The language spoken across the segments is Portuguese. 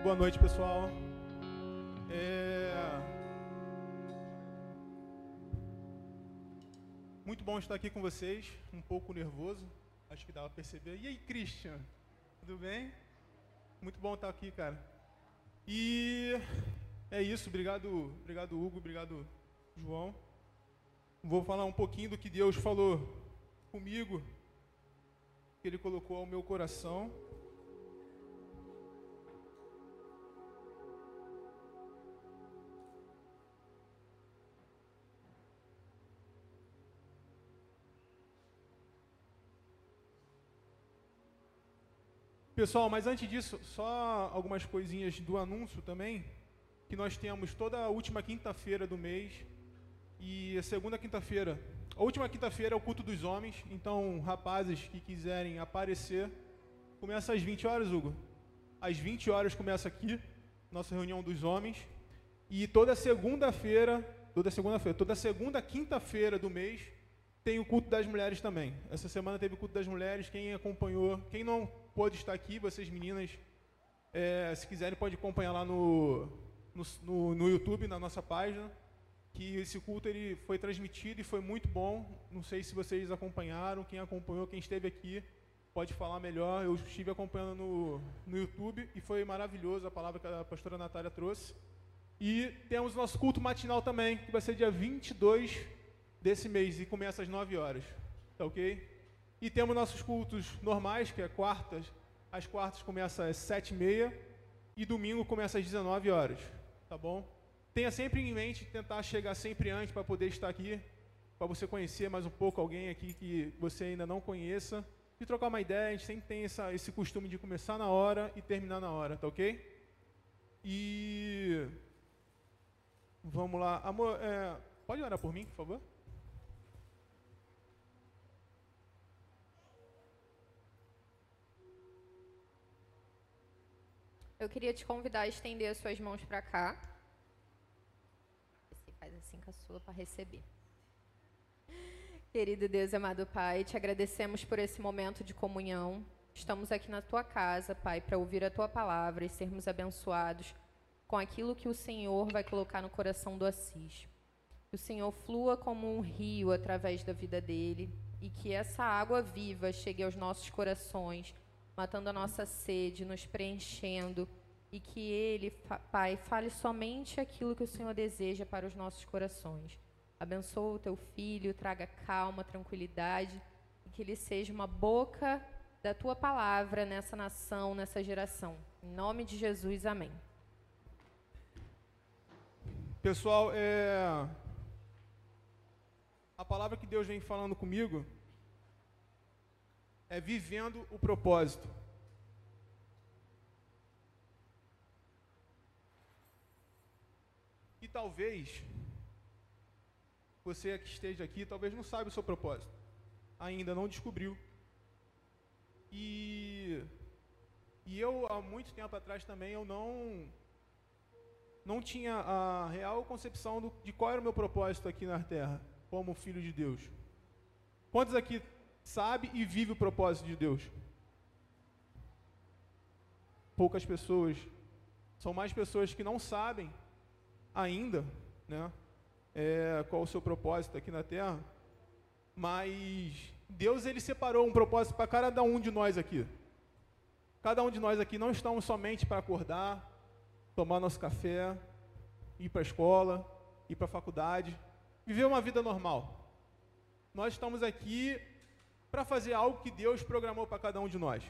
Boa noite, pessoal. É... Muito bom estar aqui com vocês. Um pouco nervoso, acho que dá para perceber. E aí, Christian? Tudo bem? Muito bom estar aqui, cara. E é isso. Obrigado, obrigado Hugo, obrigado João. Vou falar um pouquinho do que Deus falou comigo, que Ele colocou ao meu coração. Pessoal, mas antes disso, só algumas coisinhas do anúncio também, que nós temos toda a última quinta-feira do mês e a segunda quinta-feira. A última quinta-feira é o culto dos homens, então rapazes que quiserem aparecer, começa às 20 horas, Hugo. Às 20 horas começa aqui, nossa reunião dos homens. E toda segunda-feira, toda segunda-feira, toda segunda quinta-feira do mês tem o culto das mulheres também. Essa semana teve o culto das mulheres. Quem acompanhou, quem não pôde estar aqui, vocês meninas, é, se quiserem, pode acompanhar lá no, no, no, YouTube, na nossa página, que esse culto ele foi transmitido e foi muito bom. Não sei se vocês acompanharam, quem acompanhou, quem esteve aqui, pode falar melhor. Eu estive acompanhando no, no YouTube e foi maravilhoso a palavra que a pastora Natália trouxe. E temos nosso culto matinal também, que vai ser dia 22 desse mês e começa às 9 horas. Tá ok? E temos nossos cultos normais, que é quartas. As quartas começam às 7 e meia e domingo começa às 19 horas. Tá bom? Tenha sempre em mente tentar chegar sempre antes para poder estar aqui, para você conhecer mais um pouco alguém aqui que você ainda não conheça. E trocar uma ideia, a gente sempre tem essa, esse costume de começar na hora e terminar na hora, tá ok? E vamos lá, amor, é, pode orar por mim, por favor? Eu queria te convidar a estender as suas mãos para cá. Você faz assim com a sua para receber. Querido Deus, amado Pai, te agradecemos por esse momento de comunhão. Estamos aqui na tua casa, Pai, para ouvir a tua palavra e sermos abençoados com aquilo que o Senhor vai colocar no coração do Assis. Que o Senhor flua como um rio através da vida dele e que essa água viva chegue aos nossos corações matando a nossa sede, nos preenchendo, e que Ele, Pai, fale somente aquilo que o Senhor deseja para os nossos corações. Abençoa o teu filho, traga calma, tranquilidade, e que ele seja uma boca da tua palavra nessa nação, nessa geração. Em nome de Jesus, amém. Pessoal, é... a palavra que Deus vem falando comigo é vivendo o propósito. E talvez você que esteja aqui, talvez não saiba o seu propósito. Ainda não descobriu. E e eu há muito tempo atrás também eu não não tinha a real concepção do, de qual era o meu propósito aqui na Terra, como filho de Deus. Quantos aqui sabe e vive o propósito de Deus. Poucas pessoas, são mais pessoas que não sabem ainda, né, é, qual o seu propósito aqui na Terra, mas Deus ele separou um propósito para cada um de nós aqui. Cada um de nós aqui não estamos somente para acordar, tomar nosso café, ir para a escola, ir para a faculdade, viver uma vida normal. Nós estamos aqui para fazer algo que Deus programou para cada um de nós.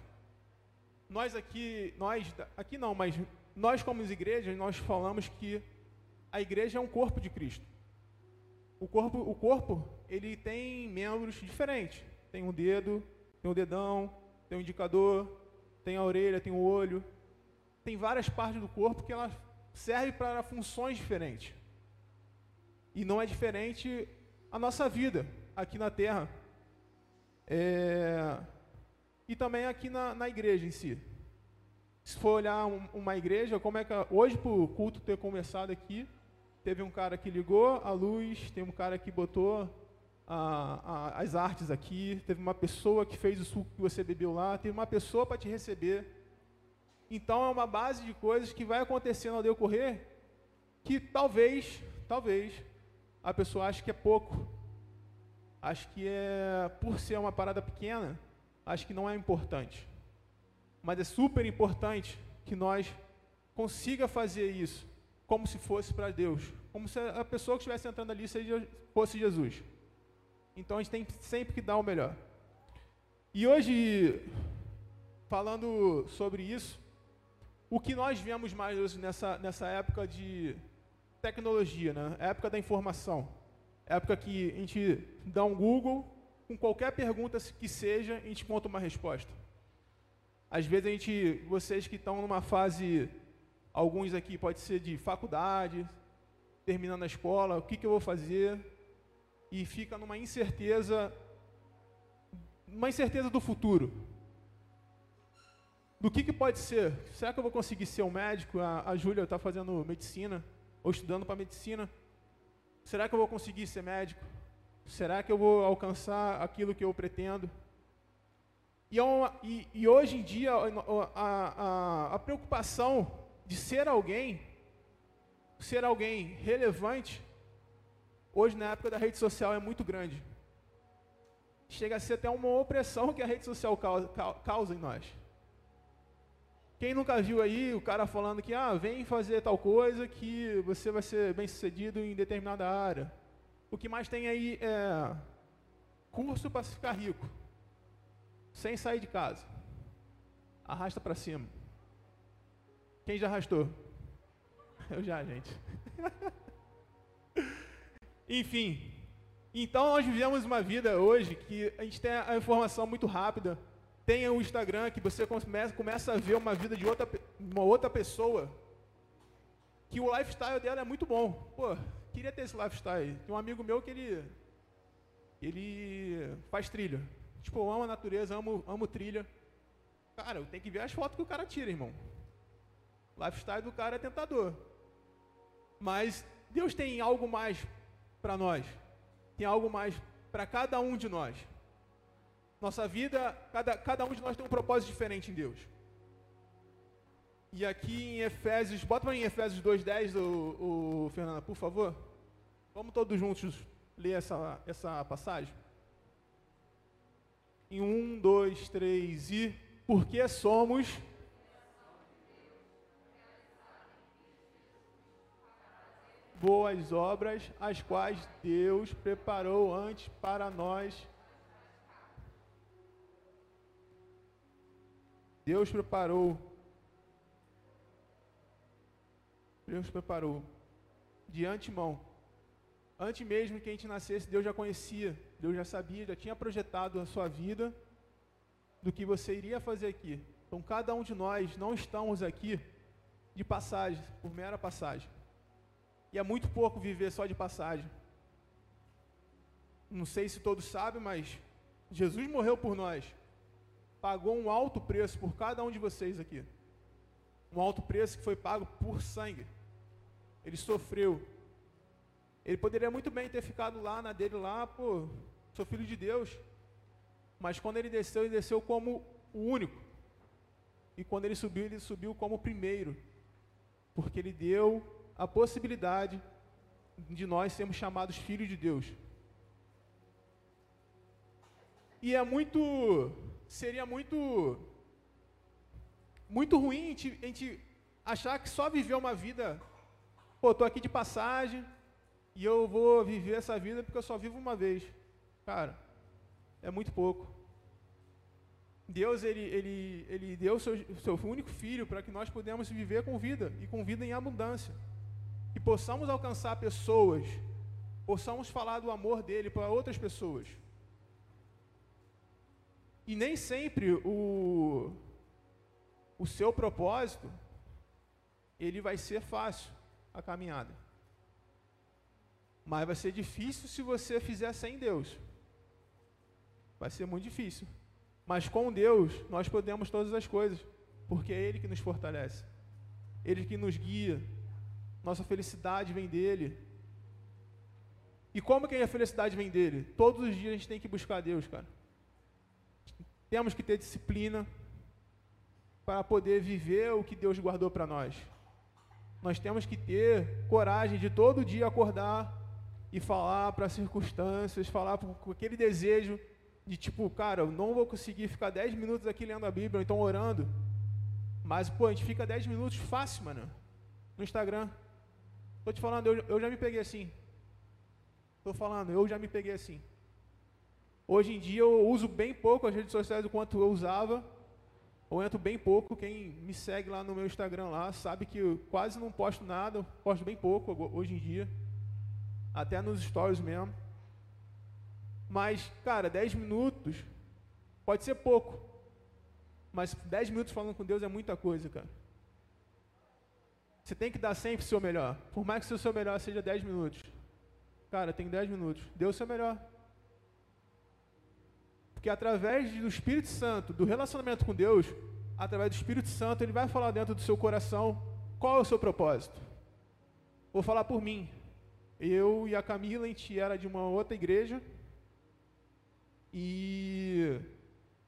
Nós aqui, nós aqui não, mas nós como igrejas, nós falamos que a igreja é um corpo de Cristo. O corpo, o corpo, ele tem membros diferentes. Tem um dedo, tem um dedão, tem um indicador, tem a orelha, tem o olho. Tem várias partes do corpo que elas servem para funções diferentes. E não é diferente a nossa vida aqui na Terra. É, e também aqui na, na, igreja em si. Se for olhar um, uma igreja, como é que hoje para o culto ter começado aqui, teve um cara que ligou a luz, tem um cara que botou a, a, as artes aqui, teve uma pessoa que fez o suco que você bebeu lá, teve uma pessoa para te receber. Então é uma base de coisas que vai acontecendo ao decorrer que talvez, talvez, a pessoa ache que é pouco. Acho que é, por ser uma parada pequena, acho que não é importante. Mas é super importante que nós consiga fazer isso como se fosse para Deus, como se a pessoa que estivesse entrando ali seja, fosse Jesus. Então a gente tem sempre que dar o melhor. E hoje, falando sobre isso, o que nós vemos mais nessa, nessa época de tecnologia, né? época da informação, época que a gente dá um Google, com qualquer pergunta que seja, a gente conta uma resposta. Às vezes a gente, vocês que estão numa fase, alguns aqui pode ser de faculdade, terminando a escola, o que, que eu vou fazer? E fica numa incerteza, uma incerteza do futuro. Do que, que pode ser? Será que eu vou conseguir ser um médico? A, a Júlia está fazendo medicina, ou estudando para medicina. Será que eu vou conseguir ser médico? Será que eu vou alcançar aquilo que eu pretendo? E, é uma, e, e hoje em dia, a, a, a preocupação de ser alguém, ser alguém relevante, hoje na época da rede social é muito grande. Chega a ser até uma opressão que a rede social causa, causa em nós. Quem nunca viu aí o cara falando que, ah, vem fazer tal coisa que você vai ser bem sucedido em determinada área. O que mais tem aí é curso para ficar rico sem sair de casa. Arrasta para cima. Quem já arrastou? Eu já, gente. Enfim, então nós vivemos uma vida hoje que a gente tem a informação muito rápida. Tem o Instagram que você começa, começa a ver uma vida de outra, uma outra pessoa. Que o lifestyle dela é muito bom. Pô, queria ter esse lifestyle. Tem um amigo meu que ele, ele faz trilha. Tipo, eu amo a natureza, amo, amo trilha. Cara, eu tenho que ver as fotos que o cara tira, irmão. O lifestyle do cara é tentador. Mas Deus tem algo mais para nós. Tem algo mais para cada um de nós. Nossa vida, cada, cada um de nós tem um propósito diferente em Deus. E aqui em Efésios, bota para mim Efésios 2,10, o, o Fernanda, por favor. Vamos todos juntos ler essa, essa passagem. Em um, dois, três e. Porque somos. Boas obras, as quais Deus preparou antes para nós. Deus preparou. Deus preparou de antemão. Antes mesmo que a gente nascesse, Deus já conhecia Deus já sabia, já tinha projetado a sua vida do que você iria fazer aqui. Então, cada um de nós não estamos aqui de passagem, por mera passagem. E é muito pouco viver só de passagem. Não sei se todos sabem, mas Jesus morreu por nós. Pagou um alto preço por cada um de vocês aqui. Um alto preço que foi pago por sangue. Ele sofreu, ele poderia muito bem ter ficado lá na dele lá, pô, sou filho de Deus. Mas quando ele desceu, ele desceu como o único. E quando ele subiu, ele subiu como o primeiro. Porque ele deu a possibilidade de nós sermos chamados filhos de Deus. E é muito, seria muito, muito ruim a gente, a gente achar que só viver uma vida, pô, tô aqui de passagem, e eu vou viver essa vida porque eu só vivo uma vez. Cara, é muito pouco. Deus ele, ele, ele deu o seu, seu único filho para que nós pudéssemos viver com vida e com vida em abundância. Que possamos alcançar pessoas, possamos falar do amor dele para outras pessoas. E nem sempre o, o seu propósito ele vai ser fácil a caminhada. Mas vai ser difícil se você fizer sem Deus. Vai ser muito difícil. Mas com Deus, nós podemos todas as coisas, porque é Ele que nos fortalece, Ele que nos guia. Nossa felicidade vem dEle. E como que a felicidade vem dEle? Todos os dias a gente tem que buscar Deus, cara. Temos que ter disciplina. para poder viver o que Deus guardou para nós. Nós temos que ter coragem de todo dia acordar e falar para as circunstâncias, falar com aquele desejo de tipo, cara, eu não vou conseguir ficar 10 minutos aqui lendo a Bíblia, ou então orando. Mas, pô, a gente fica 10 minutos fácil, mano, no Instagram. Tô te falando, eu, eu já me peguei assim. Tô falando, eu já me peguei assim. Hoje em dia eu uso bem pouco as redes sociais do quanto eu usava. Eu entro bem pouco. Quem me segue lá no meu Instagram lá sabe que eu quase não posto nada, posto bem pouco hoje em dia. Até nos stories mesmo. Mas, cara, 10 minutos pode ser pouco. Mas 10 minutos falando com Deus é muita coisa, cara. Você tem que dar sempre o seu melhor. Por mais que o seu melhor seja 10 minutos. Cara, tem 10 minutos. Dê o seu melhor. Porque através do Espírito Santo, do relacionamento com Deus, através do Espírito Santo, ele vai falar dentro do seu coração qual é o seu propósito. Vou falar por mim. Eu e a Camila, a gente era de uma outra igreja. E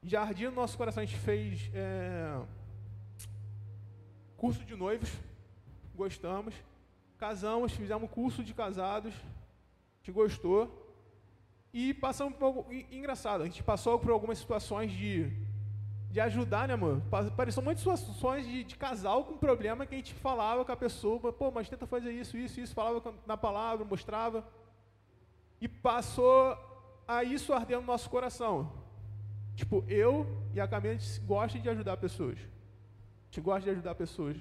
jardim no nosso coração a gente fez é, curso de noivos, gostamos. Casamos, fizemos curso de casados, a gente gostou. E passamos por algo engraçado, a gente passou por algumas situações de, de ajudar, né, mano? Pareceu muitas situações de, de casal com problema que a gente falava com a pessoa, pô, mas tenta fazer isso, isso, isso, falava na palavra, mostrava. E passou a isso arder no nosso coração. Tipo, eu e a Camila, a gente gosta de ajudar pessoas. A gente gosta de ajudar pessoas.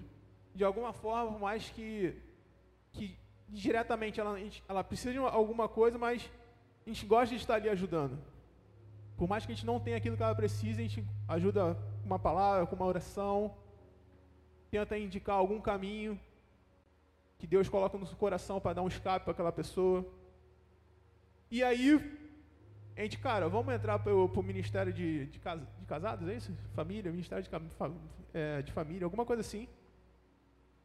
De alguma forma, mais que, que diretamente ela, ela precisa de alguma coisa, mas a gente gosta de estar ali ajudando. Por mais que a gente não tenha aquilo que ela precisa, a gente ajuda com uma palavra, com uma oração, tenta indicar algum caminho que Deus coloca no seu coração para dar um escape para aquela pessoa. E aí, a gente, cara, vamos entrar para o ministério de, de, casa, de, casados, é isso? Família, ministério de, é, de família, alguma coisa assim.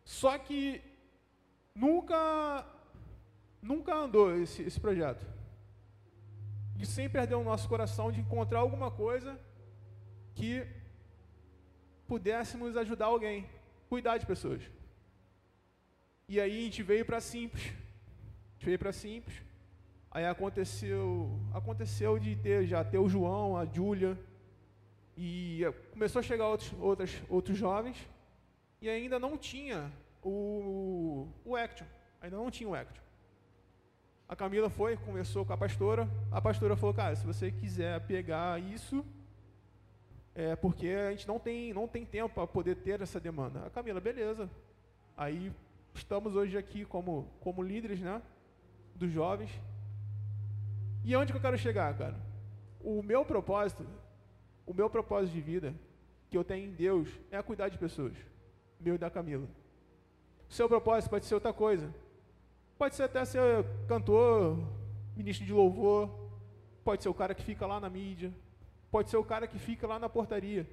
Só que nunca, nunca andou esse, esse projeto de sem perder o nosso coração de encontrar alguma coisa que pudéssemos ajudar alguém, cuidar de pessoas. E aí a gente veio para simples. A gente veio para simples. Aí aconteceu, aconteceu de ter já ter o João, a Júlia e começou a chegar outros, outros, outros jovens e ainda não tinha o, o Action, ainda não tinha o Action. A Camila foi, conversou com a pastora. A pastora falou, cara, se você quiser pegar isso, é porque a gente não tem, não tem tempo para poder ter essa demanda. A Camila, beleza. Aí estamos hoje aqui como, como líderes, né? Dos jovens. E onde que eu quero chegar, cara? O meu propósito, o meu propósito de vida que eu tenho em Deus é cuidar de pessoas. Meu e da Camila. O seu propósito pode ser outra coisa. Pode ser até ser cantor, ministro de louvor, pode ser o cara que fica lá na mídia, pode ser o cara que fica lá na portaria.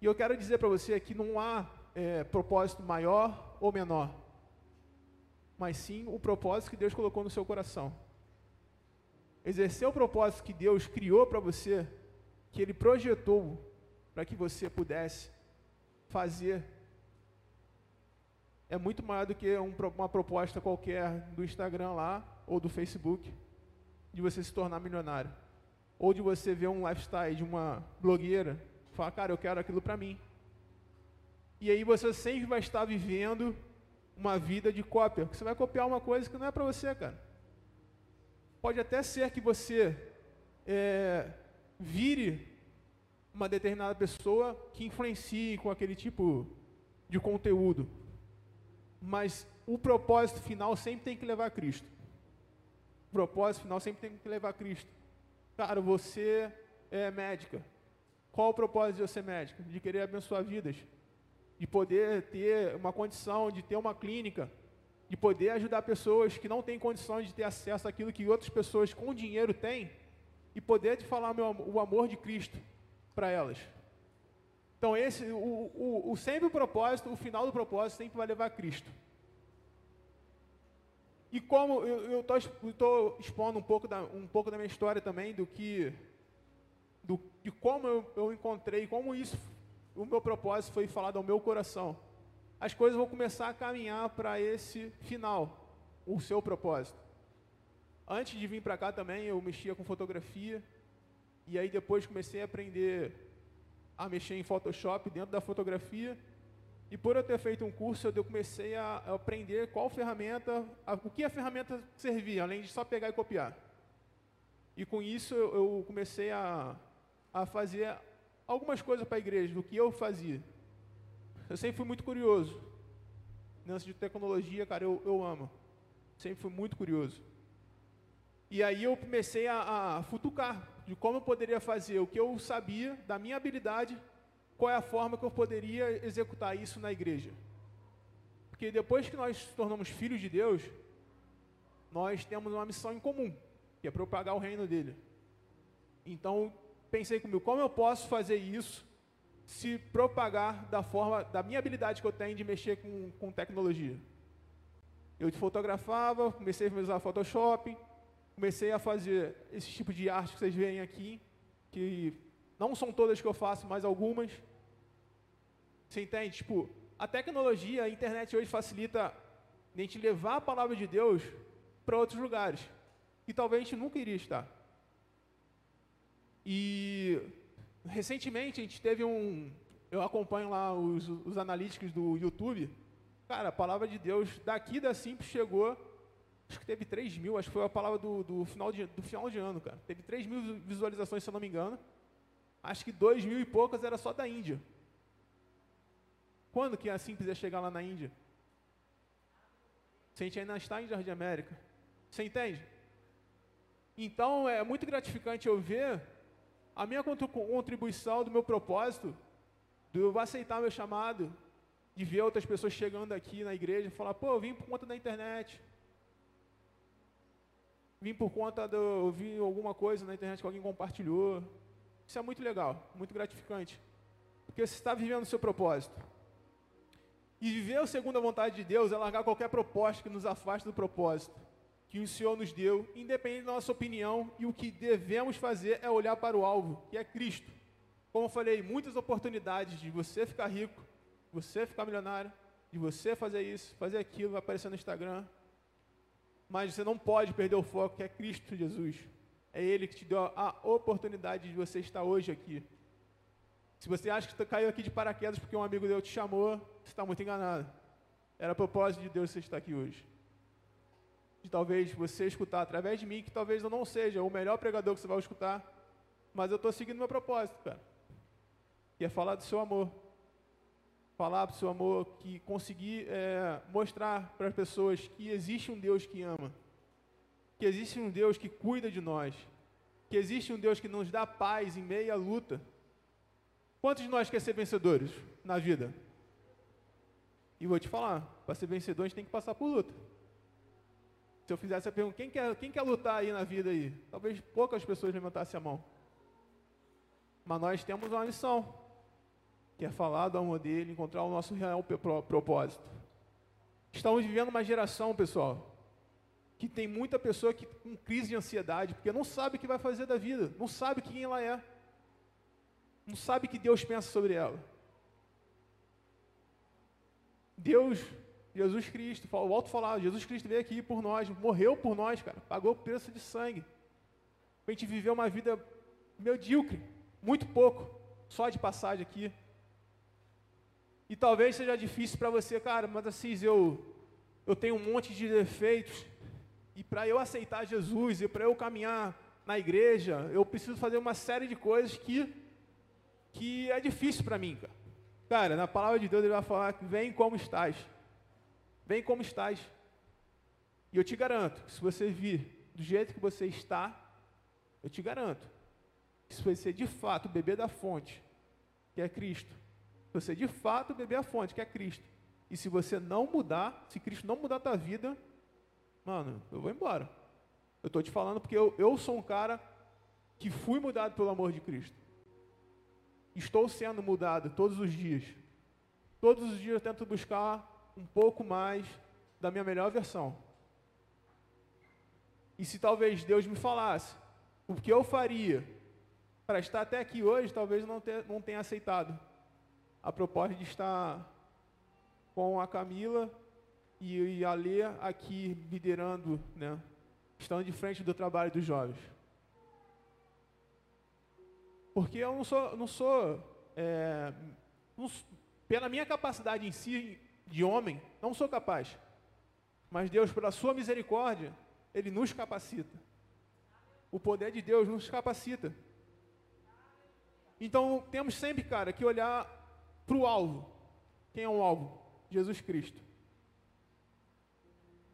E eu quero dizer para você que não há é, propósito maior ou menor, mas sim o propósito que Deus colocou no seu coração. Exercer o propósito que Deus criou para você, que Ele projetou para que você pudesse fazer é muito maior do que um, uma proposta qualquer do Instagram lá ou do Facebook de você se tornar milionário. Ou de você ver um lifestyle de uma blogueira e falar, cara, eu quero aquilo para mim. E aí você sempre vai estar vivendo uma vida de cópia. Você vai copiar uma coisa que não é para você, cara. Pode até ser que você é, vire uma determinada pessoa que influencie com aquele tipo de conteúdo mas o propósito final sempre tem que levar a Cristo. O propósito final sempre tem que levar a Cristo. Cara, você é médica. Qual o propósito de ser médica? De querer abençoar vidas. De poder ter uma condição, de ter uma clínica. De poder ajudar pessoas que não têm condições de ter acesso àquilo que outras pessoas com dinheiro têm. E poder de falar o amor de Cristo para elas. Então, esse, o, o, o, sempre o propósito, o final do propósito sempre vai levar a Cristo. E como eu estou expondo um pouco, da, um pouco da minha história também, do que, do, de como eu, eu encontrei, como isso o meu propósito foi falado ao meu coração, as coisas vão começar a caminhar para esse final, o seu propósito. Antes de vir para cá também, eu mexia com fotografia, e aí depois comecei a aprender a mexer em Photoshop dentro da fotografia, e por eu ter feito um curso, eu comecei a aprender qual ferramenta, a, o que a ferramenta servia, além de só pegar e copiar. E com isso eu comecei a, a fazer algumas coisas para a igreja, do que eu fazia. Eu sempre fui muito curioso. Lance de tecnologia, cara, eu, eu amo. Sempre fui muito curioso. E aí eu comecei a, a futucar de como eu poderia fazer o que eu sabia, da minha habilidade, qual é a forma que eu poderia executar isso na igreja. Porque depois que nós nos tornamos filhos de Deus, nós temos uma missão em comum, que é propagar o reino dele. Então, pensei comigo, como eu posso fazer isso se propagar da forma, da minha habilidade que eu tenho de mexer com, com tecnologia? Eu fotografava, comecei a usar Photoshop, comecei a fazer esse tipo de arte que vocês veem aqui, que não são todas que eu faço, mas algumas. Você entende? Tipo, a tecnologia, a internet hoje facilita a gente levar a palavra de Deus para outros lugares. E talvez a gente nunca iria estar. E recentemente a gente teve um. Eu acompanho lá os, os analíticos do YouTube. Cara, a palavra de Deus daqui da Simples chegou. Acho que teve 3 mil, acho que foi a palavra do, do, final, de, do final de ano, cara. Teve 3 mil visualizações, se eu não me engano. Acho que 2 mil e poucas era só da Índia. Quando que a Simples ia chegar lá na Índia? Se a gente ainda está em Jardim América. Você entende? Então é muito gratificante eu ver a minha contribuição do meu propósito, de eu aceitar meu chamado, de ver outras pessoas chegando aqui na igreja e falar, pô, eu vim por conta da internet. Vim por conta do. Eu vi alguma coisa na internet que alguém compartilhou. Isso é muito legal, muito gratificante. Porque você está vivendo o seu propósito. E viver segundo a vontade de Deus é largar qualquer proposta que nos afaste do propósito que o Senhor nos deu, independente da nossa opinião, e o que devemos fazer é olhar para o alvo, que é Cristo. Como eu falei, muitas oportunidades de você ficar rico, você ficar milionário, de você fazer isso, fazer aquilo, vai aparecer no Instagram. Mas você não pode perder o foco, que é Cristo Jesus. É Ele que te deu a oportunidade de você estar hoje aqui. Se você acha que caiu aqui de paraquedas porque um amigo Deus te chamou, você está muito enganado. Era propósito de Deus você estar aqui hoje. De talvez você escutar através de mim, que talvez eu não seja o melhor pregador que você vai escutar, mas eu estou seguindo meu propósito, cara. Que é falar do seu amor. Falar do seu amor, que conseguir é, mostrar para as pessoas que existe um Deus que ama. Que existe um Deus que cuida de nós. Que existe um Deus que nos dá paz em meia luta Quantos de nós quer ser vencedores na vida? E vou te falar, para ser vencedor a gente tem que passar por luta. Se eu fizesse a pergunta, quem quer, quem quer lutar aí na vida aí? Talvez poucas pessoas levantassem a mão. Mas nós temos uma missão, que é falar do amor dele, encontrar o nosso real propósito. Estamos vivendo uma geração, pessoal, que tem muita pessoa que com crise de ansiedade, porque não sabe o que vai fazer da vida, não sabe quem ela é não sabe o que Deus pensa sobre ela. Deus, Jesus Cristo, o alto falado, Jesus Cristo veio aqui por nós, morreu por nós, cara, pagou o preço de sangue. A gente viver uma vida medíocre, muito pouco, só de passagem aqui. E talvez seja difícil para você, cara, mas assim, eu, eu tenho um monte de defeitos, e para eu aceitar Jesus, e para eu caminhar na igreja, eu preciso fazer uma série de coisas que que é difícil para mim, cara. Cara, na palavra de Deus ele vai falar que vem como estás. Vem como estás. E eu te garanto que se você vir do jeito que você está, eu te garanto que se você de fato beber da fonte, que é Cristo, se você de fato beber a fonte, que é Cristo, e se você não mudar, se Cristo não mudar a tua vida, mano, eu vou embora. Eu estou te falando porque eu, eu sou um cara que fui mudado pelo amor de Cristo. Estou sendo mudado todos os dias. Todos os dias eu tento buscar um pouco mais da minha melhor versão. E se talvez Deus me falasse o que eu faria para estar até aqui hoje, talvez não, não tenha aceitado. A proposta de estar com a Camila e, a Lê aqui liderando, né, estando de frente do trabalho dos jovens. Porque eu não sou, não sou, é, não, pela minha capacidade em si, de homem, não sou capaz. Mas Deus, pela sua misericórdia, Ele nos capacita. O poder de Deus nos capacita. Então, temos sempre, cara, que olhar para o alvo. Quem é o alvo? Jesus Cristo.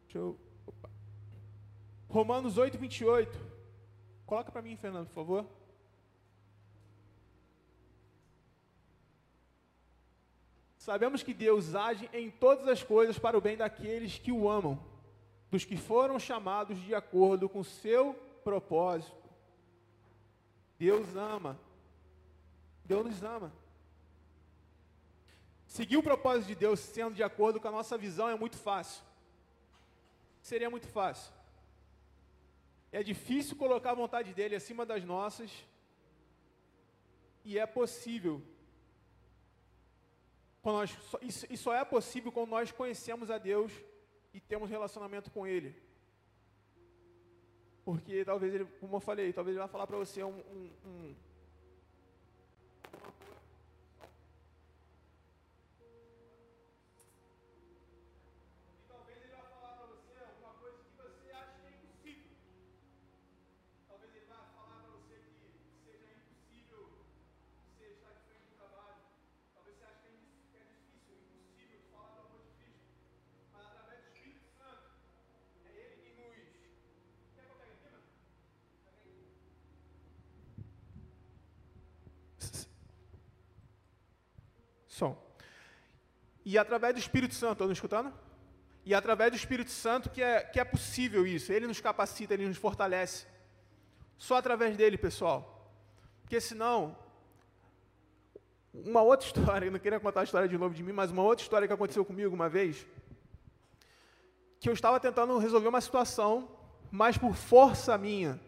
Deixa eu. Opa. Romanos 8, 28. Coloca para mim, Fernando, por favor. Sabemos que Deus age em todas as coisas para o bem daqueles que o amam, dos que foram chamados de acordo com seu propósito. Deus ama. Deus nos ama. Seguir o propósito de Deus sendo de acordo com a nossa visão é muito fácil. Seria muito fácil. É difícil colocar a vontade dele acima das nossas. E é possível nós, isso, só é possível quando nós conhecemos a Deus e temos relacionamento com Ele. Porque talvez ele, como eu falei, talvez ele vai falar para você um, um, um Som. E através do Espírito Santo, estão me escutando? E através do Espírito Santo que é, que é possível isso. Ele nos capacita, ele nos fortalece. Só através dele, pessoal. Porque senão, uma outra história, não queria contar a história de novo de mim, mas uma outra história que aconteceu comigo uma vez, que eu estava tentando resolver uma situação, mas por força minha,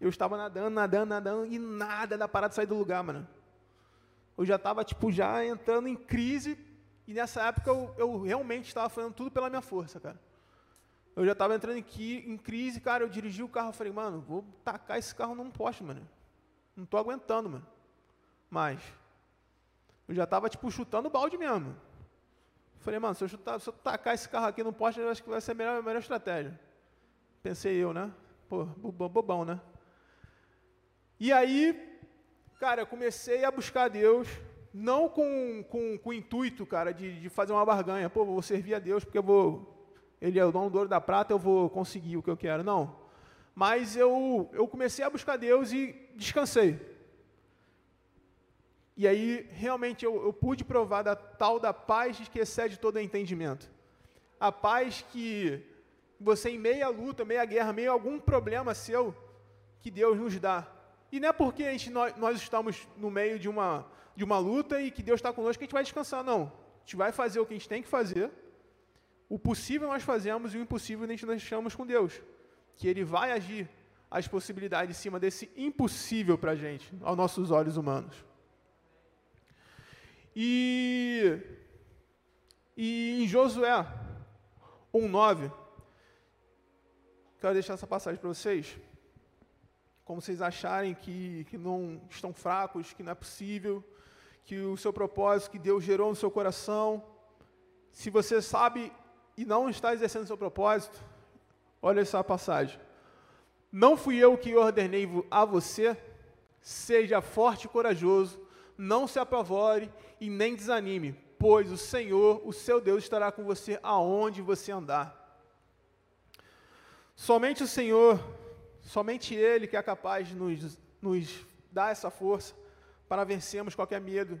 eu estava nadando, nadando, nadando, e nada da parada sair do lugar, mano eu já estava tipo já entrando em crise e nessa época eu, eu realmente estava fazendo tudo pela minha força, cara. Eu já estava entrando em, em, crise, cara. Eu dirigi o carro, eu falei, mano, vou tacar esse carro num poste, mano. Não tô aguentando, mano. Mas eu já estava tipo chutando o balde mesmo. Falei, mano, se eu, chutar, se eu tacar esse carro aqui no poste, eu acho que vai ser a melhor, a melhor estratégia. Pensei eu, né? Pô, bobão, né? E aí, Cara, eu comecei a buscar Deus, não com, com, com o intuito, cara, de, de fazer uma barganha. Pô, vou servir a Deus porque eu vou. Ele é o dono do ouro da prata, eu vou conseguir o que eu quero. Não. Mas eu, eu comecei a buscar Deus e descansei. E aí, realmente, eu, eu pude provar da tal da paz que excede todo entendimento. A paz que você, em meia luta, meia guerra, meio algum problema seu, que Deus nos dá. E não é porque a gente, nós, estamos no meio de uma, de uma luta e que Deus está conosco que a gente vai descansar, não. A gente vai fazer o que a gente tem que fazer. O possível nós fazemos e o impossível a gente deixamos com Deus. Que Ele vai agir as possibilidades em cima desse impossível para a gente, aos nossos olhos humanos. E, e em Josué 1,9, quero deixar essa passagem para vocês como vocês acharem que, que não estão fracos, que não é possível, que o seu propósito que Deus gerou no seu coração, se você sabe e não está exercendo o seu propósito, olha essa passagem. Não fui eu que ordenei a você, seja forte e corajoso, não se apavore e nem desanime, pois o Senhor, o seu Deus, estará com você aonde você andar. Somente o Senhor Somente Ele que é capaz de nos, nos dar essa força para vencermos qualquer medo,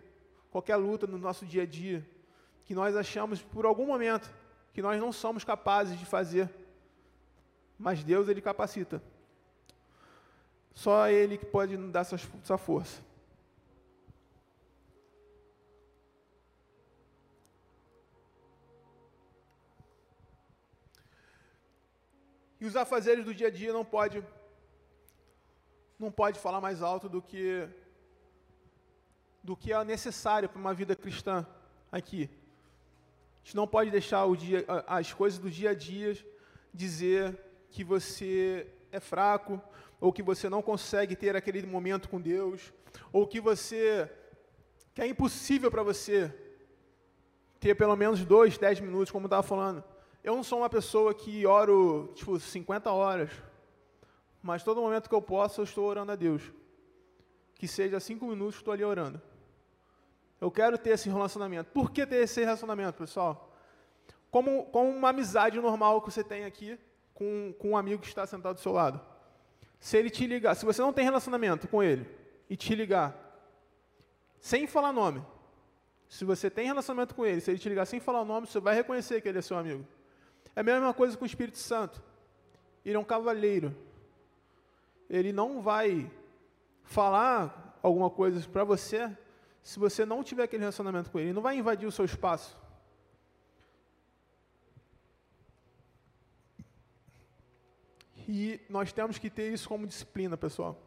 qualquer luta no nosso dia a dia, que nós achamos por algum momento que nós não somos capazes de fazer, mas Deus Ele capacita. Só Ele que pode nos dar essa, essa força. E os afazeres do dia a dia não pode não pode falar mais alto do que do que é necessário para uma vida cristã aqui. A gente não pode deixar dia, as coisas do dia a dia dizer que você é fraco, ou que você não consegue ter aquele momento com Deus, ou que você que é impossível para você ter pelo menos dois, dez minutos, como eu estava falando. Eu não sou uma pessoa que oro tipo 50 horas, mas todo momento que eu posso eu estou orando a Deus. Que seja cinco minutos estou ali orando. Eu quero ter esse relacionamento. Por que ter esse relacionamento, pessoal? Como, como uma amizade normal que você tem aqui com, com um amigo que está sentado do seu lado. Se ele te ligar, se você não tem relacionamento com ele e te ligar, sem falar nome, se você tem relacionamento com ele, se ele te ligar sem falar o nome, você vai reconhecer que ele é seu amigo. É a mesma coisa com o Espírito Santo. Ele é um cavalheiro. Ele não vai falar alguma coisa para você se você não tiver aquele relacionamento com ele. Ele não vai invadir o seu espaço. E nós temos que ter isso como disciplina, pessoal.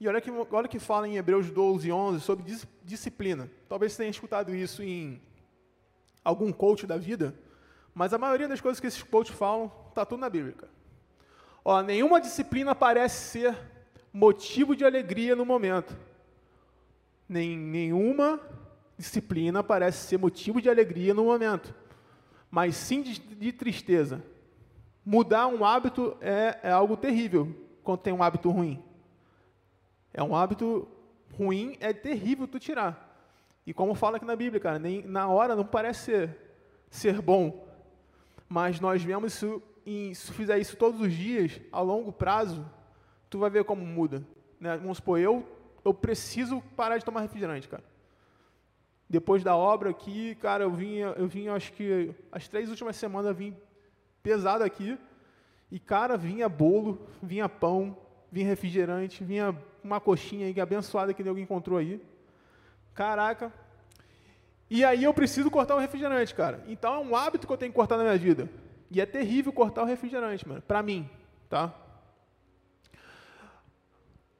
E olha que, olha que fala em Hebreus 12, 11 sobre dis, disciplina. Talvez você tenha escutado isso em algum coach da vida, mas a maioria das coisas que esses coaches falam está tudo na Bíblia. Ó, nenhuma disciplina parece ser motivo de alegria no momento. Nem, nenhuma disciplina parece ser motivo de alegria no momento, mas sim de, de tristeza. Mudar um hábito é, é algo terrível quando tem um hábito ruim. É um hábito ruim, é terrível tu tirar. E como fala aqui na Bíblia, cara, nem na hora não parece ser, ser bom. Mas nós vemos isso, em, se fizer isso todos os dias, a longo prazo, tu vai ver como muda. Né? Vamos supor, eu, eu preciso parar de tomar refrigerante, cara. Depois da obra aqui, cara, eu vim, eu vim, acho que as três últimas semanas eu vim pesado aqui. E, cara, vinha bolo, vinha pão, vinha refrigerante, vinha uma coxinha aí, que abençoada que alguém encontrou aí. Caraca. E aí eu preciso cortar o refrigerante, cara. Então é um hábito que eu tenho que cortar na minha vida. E é terrível cortar o refrigerante, mano. Pra mim, tá?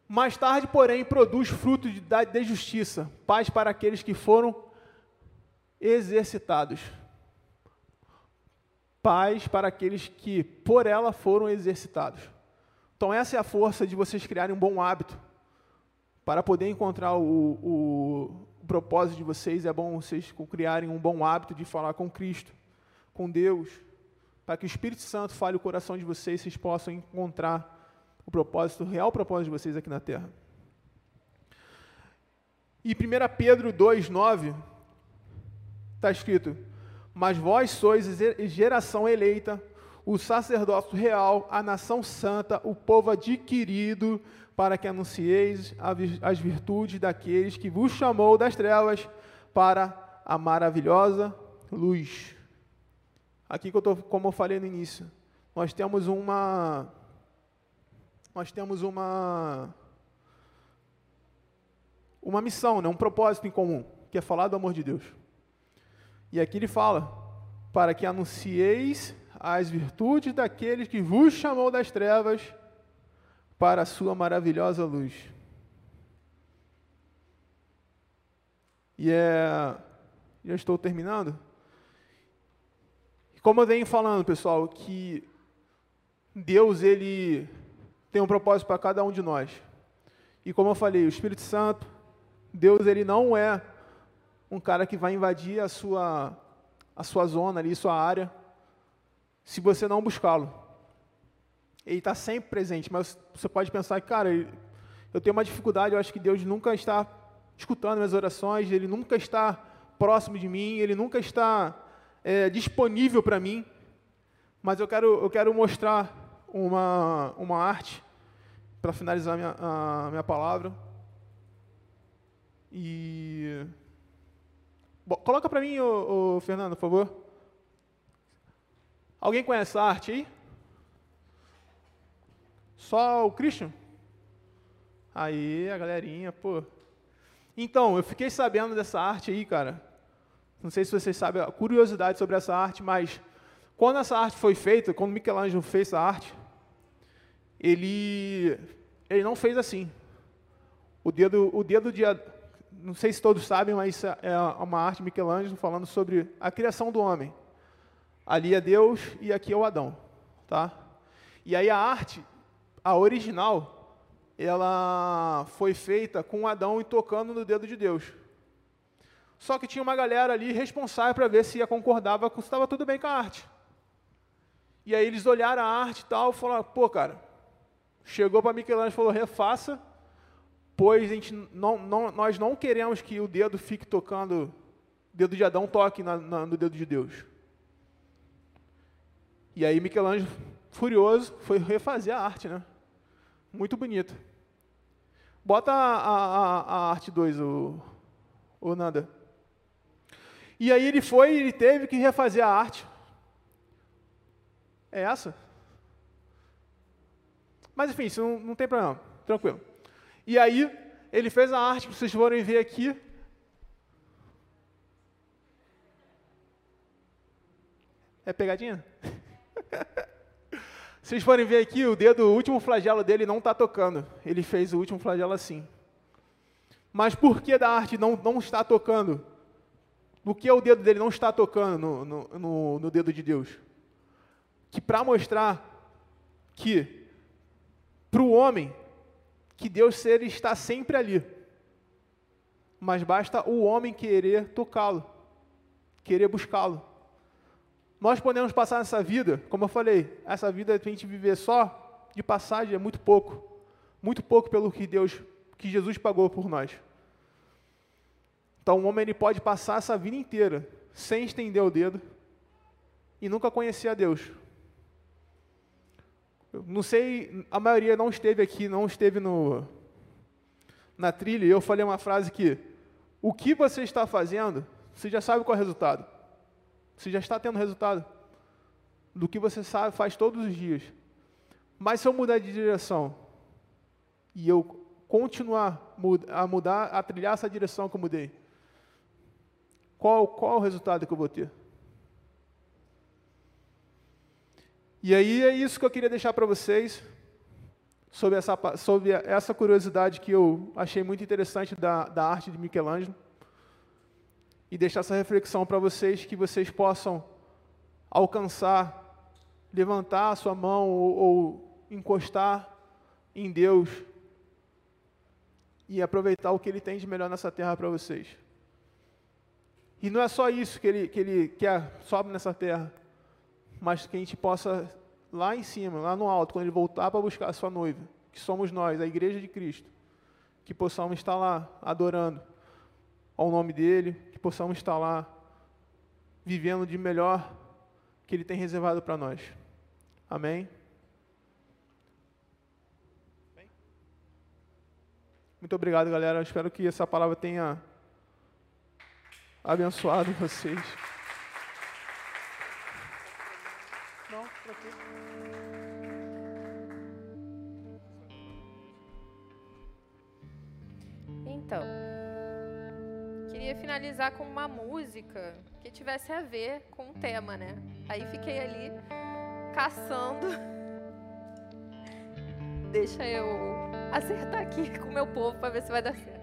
Mais tarde, porém, produz fruto de, de justiça, paz para aqueles que foram exercitados. Paz para aqueles que por ela foram exercitados. Então, essa é a força de vocês criarem um bom hábito. Para poder encontrar o, o propósito de vocês, é bom vocês criarem um bom hábito de falar com Cristo, com Deus, para que o Espírito Santo fale o coração de vocês, vocês possam encontrar o propósito, o real propósito de vocês aqui na terra. E 1 Pedro 2,9 está escrito: Mas vós sois geração eleita, o sacerdócio real, a nação santa, o povo adquirido, para que anuncieis as virtudes daqueles que vos chamou das trevas para a maravilhosa luz. Aqui que eu tô, como eu falei no início, nós temos uma nós temos uma uma missão, né, um propósito em comum, que é falar do amor de Deus. E aqui ele fala: para que anuncieis as virtudes daqueles que vos chamou das trevas para a sua maravilhosa luz. E é. Já estou terminando. Como eu venho falando, pessoal, que Deus ele tem um propósito para cada um de nós. E como eu falei, o Espírito Santo, Deus ele não é um cara que vai invadir a sua a sua zona ali, sua área se você não buscá-lo. Ele está sempre presente, mas você pode pensar cara, eu tenho uma dificuldade, eu acho que Deus nunca está escutando minhas orações, Ele nunca está próximo de mim, Ele nunca está é, disponível para mim. Mas eu quero, eu quero mostrar uma, uma arte para finalizar a minha, a minha palavra. E. Coloca para mim, ô, ô, Fernando, por favor. Alguém conhece essa arte aí? Só o Christian? Aí, a galerinha, pô. Então, eu fiquei sabendo dessa arte aí, cara. Não sei se vocês sabem a curiosidade sobre essa arte, mas quando essa arte foi feita, quando Michelangelo fez essa arte, ele, ele não fez assim. O dedo, o dedo de, não sei se todos sabem, mas é uma arte de Michelangelo falando sobre a criação do homem. Ali é Deus e aqui é o Adão, tá? E aí a arte, a original, ela foi feita com Adão tocando no dedo de Deus. Só que tinha uma galera ali responsável para ver se ia concordava se estava tudo bem com a arte. E aí eles olharam a arte e tal, falaram, pô, cara, chegou para Michelangelo e falou, refaça, pois a gente não, não, nós não queremos que o dedo fique tocando, o dedo de Adão toque na, na, no dedo de Deus. E aí Michelangelo, furioso, foi refazer a arte, né? Muito bonito. Bota a, a, a arte 2, o, o Nanda. E aí ele foi, ele teve que refazer a arte. É essa? Mas enfim, isso não, não tem problema, tranquilo. E aí ele fez a arte, vocês forem ver aqui. É pegadinha? Vocês forem ver aqui, o dedo, o último flagelo dele não está tocando. Ele fez o último flagelo assim. Mas por que da arte não, não está tocando? Por que o dedo dele não está tocando no, no, no, no dedo de Deus? Que para mostrar que, para o homem, que Deus ser está sempre ali. Mas basta o homem querer tocá-lo, querer buscá-lo. Nós podemos passar nessa vida, como eu falei, essa vida a gente viver só de passagem é muito pouco. Muito pouco pelo que Deus, que Jesus pagou por nós. Então, o homem ele pode passar essa vida inteira sem estender o dedo e nunca conhecer a Deus. Eu não sei, a maioria não esteve aqui, não esteve no, na trilha, e eu falei uma frase que o que você está fazendo, você já sabe qual é o resultado. Você já está tendo resultado do que você sabe, faz todos os dias. Mas se eu mudar de direção e eu continuar a mudar, a trilhar essa direção que eu mudei, qual, qual o resultado que eu vou ter? E aí é isso que eu queria deixar para vocês sobre essa, sobre essa curiosidade que eu achei muito interessante da, da arte de Michelangelo e deixar essa reflexão para vocês, que vocês possam alcançar, levantar a sua mão ou, ou encostar em Deus e aproveitar o que Ele tem de melhor nessa terra para vocês. E não é só isso que Ele, que ele quer, sobe nessa terra, mas que a gente possa, lá em cima, lá no alto, quando Ele voltar para buscar a sua noiva, que somos nós, a igreja de Cristo, que possamos estar lá adorando ao nome dele, que possamos estar lá vivendo de melhor que Ele tem reservado para nós. Amém? Muito obrigado, galera. espero que essa palavra tenha abençoado vocês. Finalizar com uma música que tivesse a ver com o tema, né? Aí fiquei ali caçando. Deixa eu acertar aqui com o meu povo para ver se vai dar certo.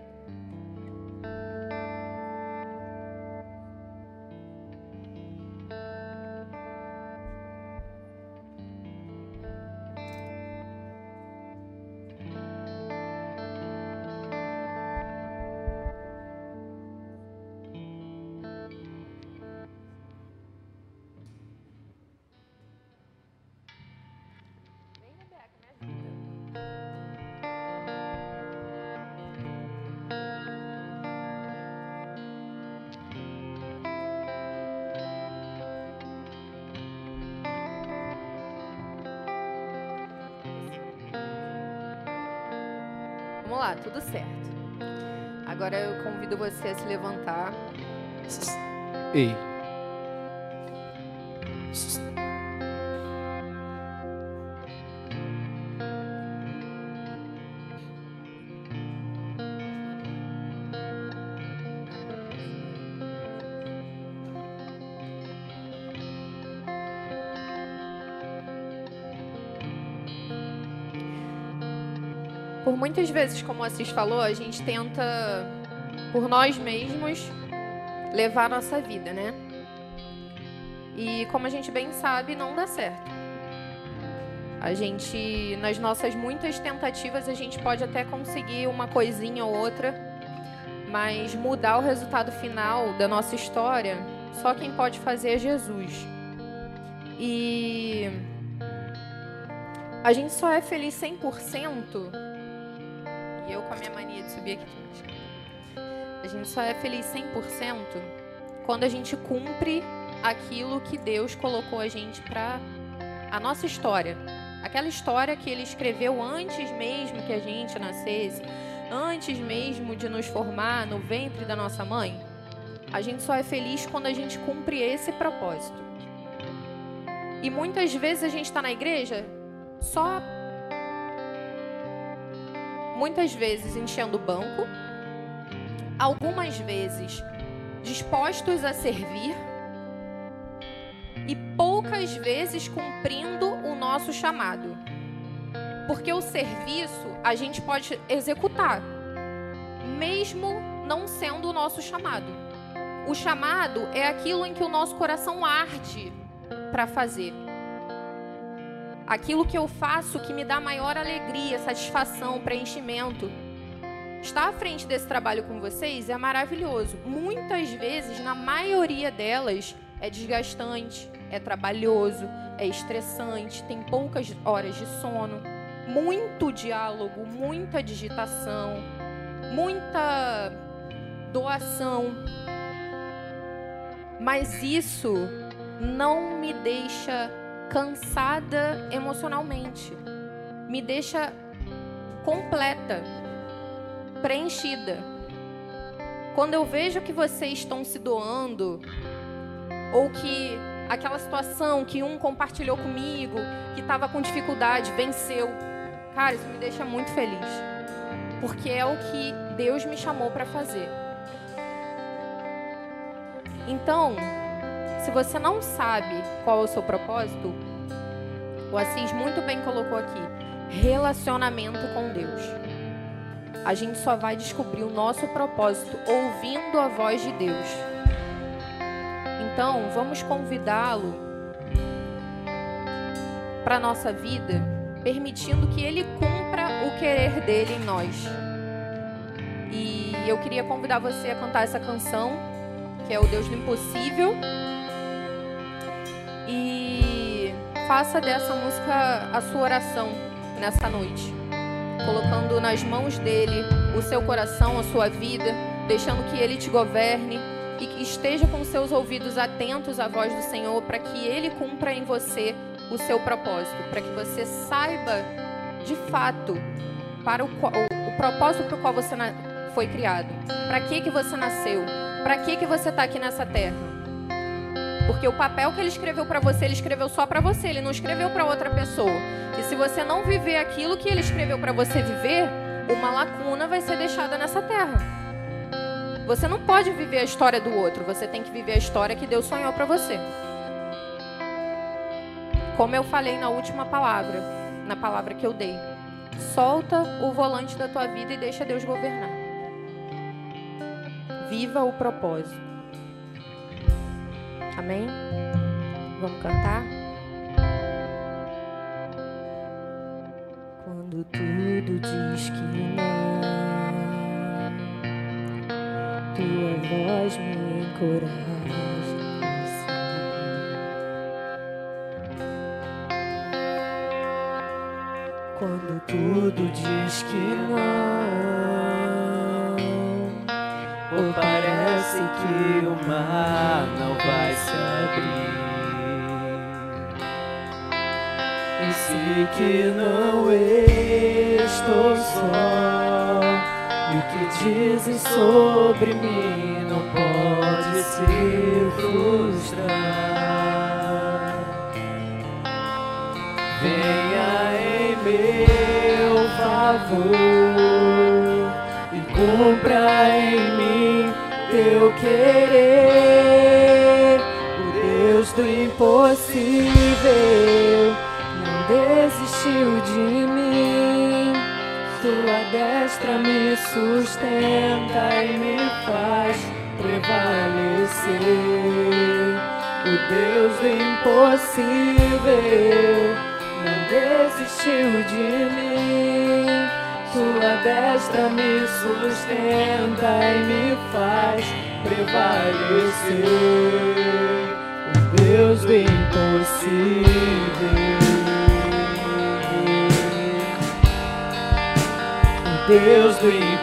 Vamos lá, tudo certo. Agora eu convido você a se levantar. Ei. Muitas vezes, como o Assis falou, a gente tenta por nós mesmos levar a nossa vida, né? E como a gente bem sabe, não dá certo. A gente, nas nossas muitas tentativas, a gente pode até conseguir uma coisinha ou outra, mas mudar o resultado final da nossa história, só quem pode fazer é Jesus. E a gente só é feliz 100%. E eu com a minha mania de subir aqui. A gente só é feliz 100% quando a gente cumpre aquilo que Deus colocou a gente para a nossa história. Aquela história que ele escreveu antes mesmo que a gente nascesse, antes mesmo de nos formar no ventre da nossa mãe. A gente só é feliz quando a gente cumpre esse propósito. E muitas vezes a gente está na igreja só. Muitas vezes enchendo o banco, algumas vezes dispostos a servir e poucas vezes cumprindo o nosso chamado. Porque o serviço a gente pode executar, mesmo não sendo o nosso chamado. O chamado é aquilo em que o nosso coração arde para fazer. Aquilo que eu faço que me dá maior alegria, satisfação, preenchimento. Estar à frente desse trabalho com vocês é maravilhoso. Muitas vezes, na maioria delas, é desgastante, é trabalhoso, é estressante, tem poucas horas de sono, muito diálogo, muita digitação, muita doação. Mas isso não me deixa cansada emocionalmente. Me deixa completa, preenchida. Quando eu vejo que vocês estão se doando, ou que aquela situação que um compartilhou comigo, que estava com dificuldade, venceu, cara, isso me deixa muito feliz. Porque é o que Deus me chamou para fazer. Então, se você não sabe qual é o seu propósito, o Assis muito bem colocou aqui: relacionamento com Deus. A gente só vai descobrir o nosso propósito ouvindo a voz de Deus. Então, vamos convidá-lo para nossa vida, permitindo que ele cumpra o querer dele em nós. E eu queria convidar você a cantar essa canção, que é o Deus do Impossível. E faça dessa música a sua oração nessa noite, colocando nas mãos dele o seu coração, a sua vida, deixando que ele te governe e que esteja com seus ouvidos atentos à voz do Senhor para que ele cumpra em você o seu propósito, para que você saiba de fato para o, o, o propósito para o qual você foi criado. Para que que você nasceu? Para que que você está aqui nessa terra? Porque o papel que ele escreveu para você, ele escreveu só para você, ele não escreveu para outra pessoa. E se você não viver aquilo que ele escreveu para você viver, uma lacuna vai ser deixada nessa terra. Você não pode viver a história do outro, você tem que viver a história que Deus sonhou para você. Como eu falei na última palavra, na palavra que eu dei. Solta o volante da tua vida e deixa Deus governar. Viva o propósito. Amém? Vamos cantar? Quando tudo diz que não, tua voz me encoraja. Quando tudo diz que não, ou parece que o mar não vai se abrir. E sei que não estou só. E o que dizem sobre mim não pode se frustrar. Venha em meu favor cumpra em mim teu querer. O Deus do impossível não desistiu de mim. Tua destra me sustenta e me faz prevalecer. O Deus do impossível não desistiu de mim. Tua destra me sustenta e me faz prevalecer. O Deus do impossível. Deus do impossível.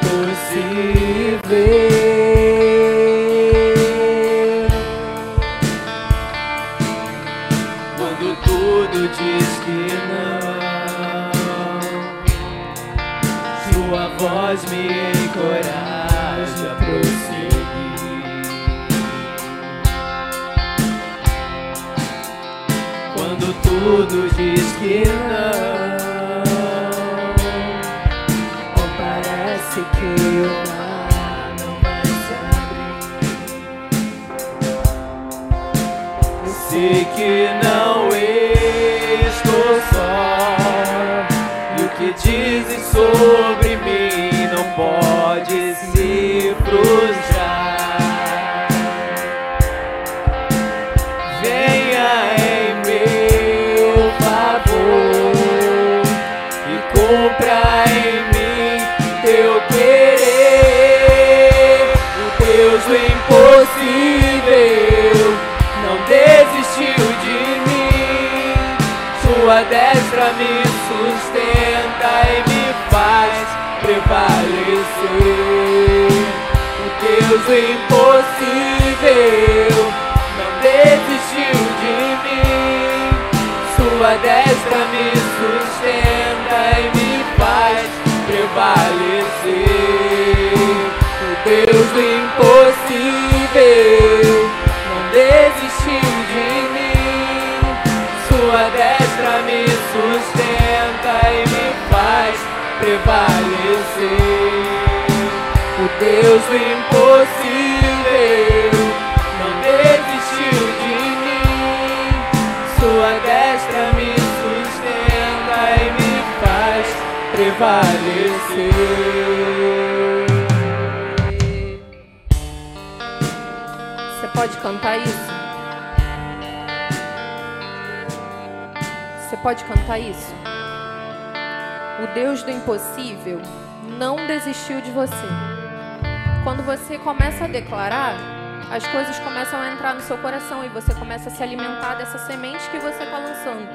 Tudo diz que não. parece que o mar não vai se abrir. Sei que não estou só. E o que dizem sobre mim não pode se frustrar. Prevalecer. O Deus do Deus do impossível não desistiu de mim. Sua destra me sustenta e me faz prevalecer. Você pode cantar isso? Você pode cantar isso? O Deus do impossível não desistiu de você. Quando você começa a declarar, as coisas começam a entrar no seu coração e você começa a se alimentar dessa semente que você está lançando.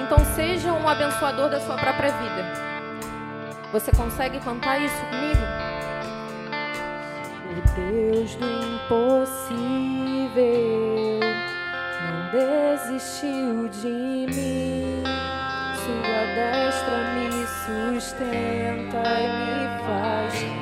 Então seja um abençoador da sua própria vida. Você consegue cantar isso comigo? O Deus do impossível não desistiu de mim. Sua destra me sustenta e me faz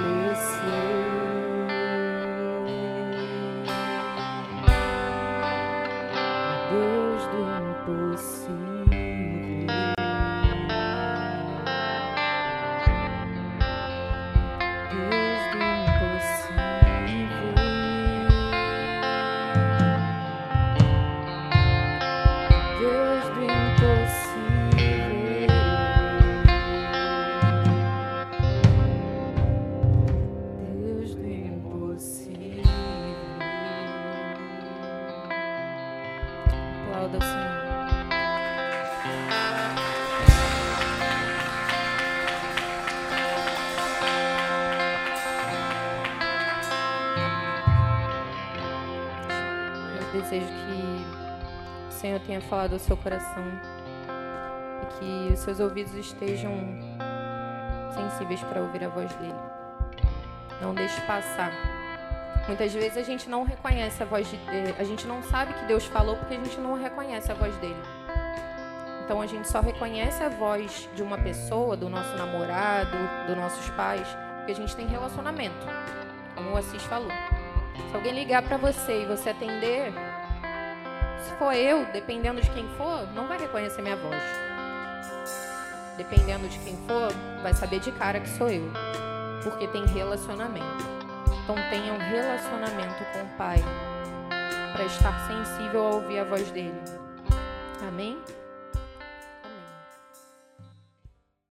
Tenha falado ao seu coração e que os seus ouvidos estejam sensíveis para ouvir a voz dele. Não deixe passar. Muitas vezes a gente não reconhece a voz de eh, a gente não sabe que Deus falou porque a gente não reconhece a voz dele. Então a gente só reconhece a voz de uma pessoa, do nosso namorado, dos nossos pais, porque a gente tem relacionamento. Como o Assis falou. Se alguém ligar para você e você atender, se for eu, dependendo de quem for, não vai reconhecer minha voz. dependendo de quem for, vai saber de cara que sou eu, porque tem relacionamento. Então tenha um relacionamento com o Pai para estar sensível a ouvir a voz dele. Amém?